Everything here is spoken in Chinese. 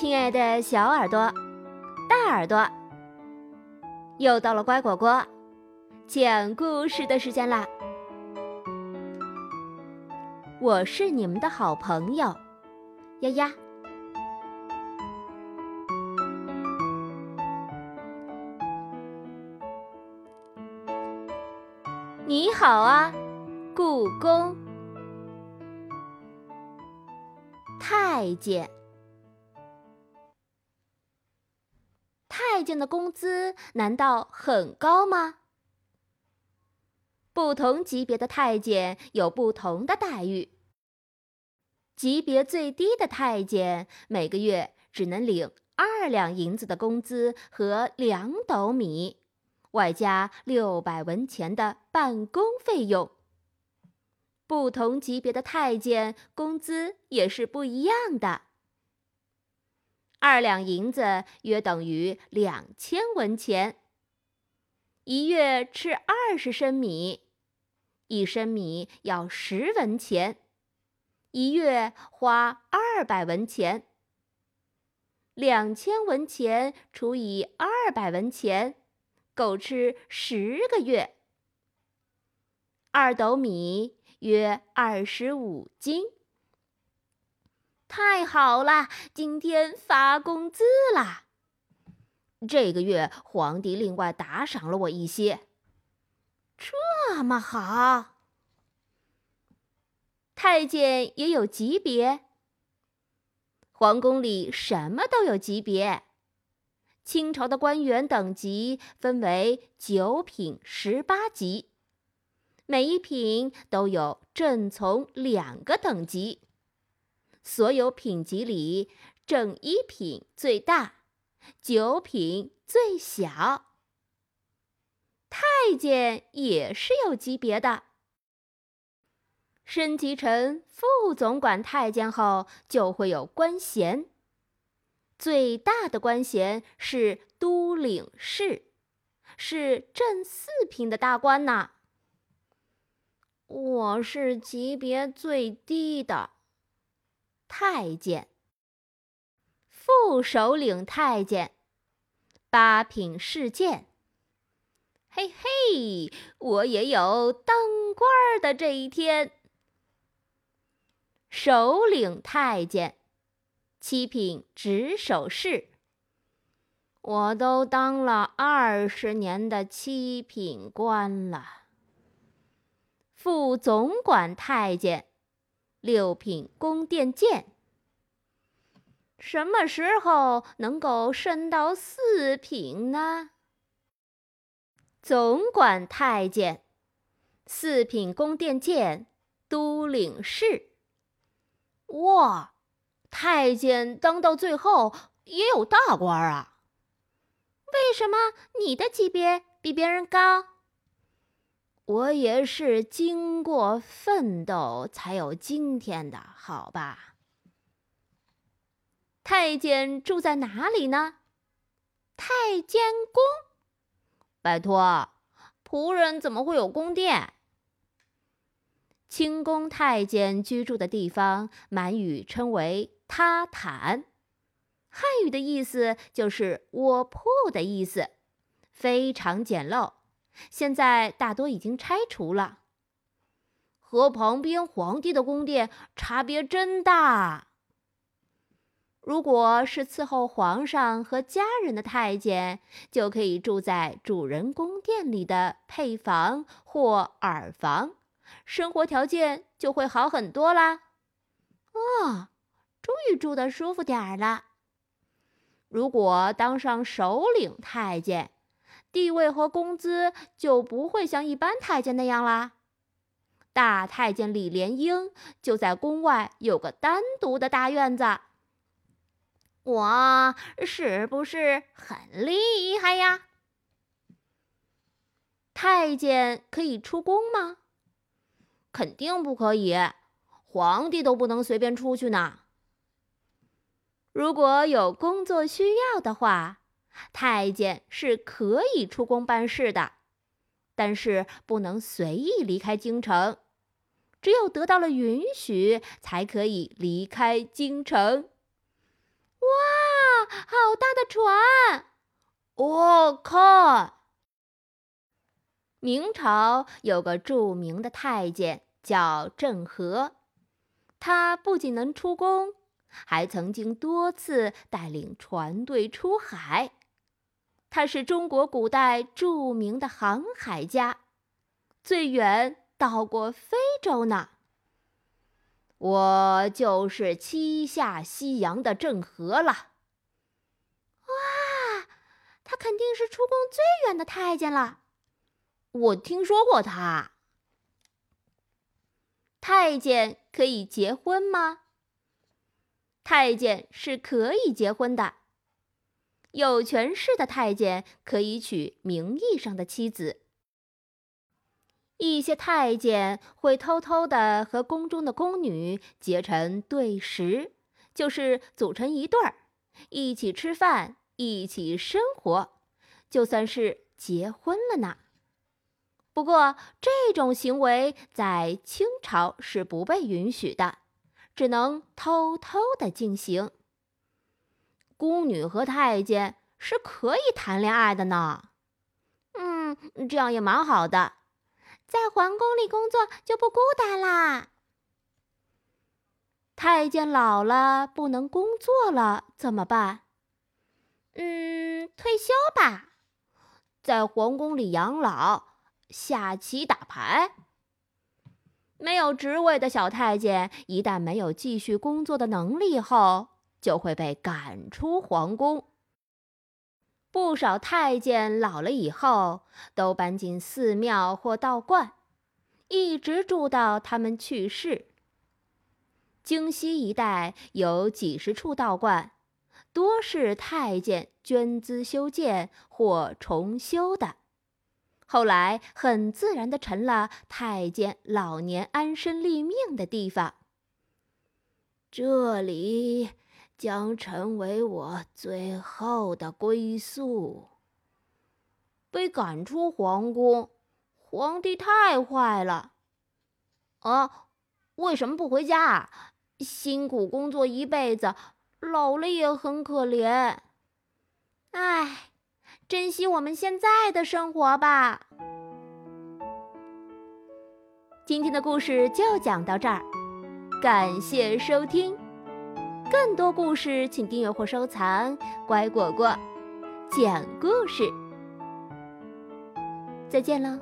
亲爱的小耳朵、大耳朵，又到了乖果果讲故事的时间啦！我是你们的好朋友丫丫。你好啊，故宫太监。太监的工资难道很高吗？不同级别的太监有不同的待遇。级别最低的太监每个月只能领二两银子的工资和两斗米。外加六百文钱的办公费用。不同级别的太监工资也是不一样的。二两银子约等于两千文钱。一月吃二十升米，一升米要十文钱，一月花二百文钱。两千文钱除以二百文钱。够吃十个月。二斗米约二十五斤。太好了，今天发工资啦！这个月皇帝另外打赏了我一些。这么好，太监也有级别。皇宫里什么都有级别。清朝的官员等级分为九品十八级，每一品都有正从两个等级。所有品级里，正一品最大，九品最小。太监也是有级别的，升级成副总管太监后，就会有官衔。最大的官衔是都领事，是正四品的大官呐。我是级别最低的太监，副首领太监，八品侍监。嘿嘿，我也有当官的这一天。首领太监。七品执守侍，我都当了二十年的七品官了。副总管太监，六品宫殿监，什么时候能够升到四品呢？总管太监，四品宫殿监，都领事。哇！太监当到最后也有大官啊？为什么你的级别比别人高？我也是经过奋斗才有今天的，好吧？太监住在哪里呢？太监宫。拜托，仆人怎么会有宫殿？清宫太监居住的地方，满语称为。榻坦，汉语的意思就是卧铺的意思，非常简陋。现在大多已经拆除了。和旁边皇帝的宫殿差别真大。如果是伺候皇上和家人的太监，就可以住在主人宫殿里的配房或耳房，生活条件就会好很多啦。哦。终于住得舒服点儿了。如果当上首领太监，地位和工资就不会像一般太监那样啦。大太监李莲英就在宫外有个单独的大院子。我是不是很厉害呀？太监可以出宫吗？肯定不可以，皇帝都不能随便出去呢。如果有工作需要的话，太监是可以出宫办事的，但是不能随意离开京城，只有得到了允许才可以离开京城。哇好大的船！哦，靠，明朝有个著名的太监叫郑和，他不仅能出宫，还曾经多次带领船队出海。他是中国古代著名的航海家，最远到过非洲呢。我就是七下西洋的郑和了。哇，他肯定是出宫最远的太监了。我听说过他。太监可以结婚吗？太监是可以结婚的。有权势的太监可以娶名义上的妻子。一些太监会偷偷的和宫中的宫女结成对食，就是组成一对儿，一起吃饭，一起生活，就算是结婚了呢。不过这种行为在清朝是不被允许的，只能偷偷的进行。宫女和太监是可以谈恋爱的呢。嗯，这样也蛮好的。在皇宫里工作就不孤单啦。太监老了不能工作了怎么办？嗯，退休吧，在皇宫里养老，下棋打牌。没有职位的小太监一旦没有继续工作的能力后，就会被赶出皇宫。不少太监老了以后，都搬进寺庙或道观，一直住到他们去世。京西一带有几十处道观，多是太监捐资修建或重修的，后来很自然的成了太监老年安身立命的地方。这里。将成为我最后的归宿。被赶出皇宫，皇帝太坏了。啊，为什么不回家？辛苦工作一辈子，老了也很可怜。唉，珍惜我们现在的生活吧。今天的故事就讲到这儿，感谢收听。更多故事，请订阅或收藏。乖果果讲故事，再见了。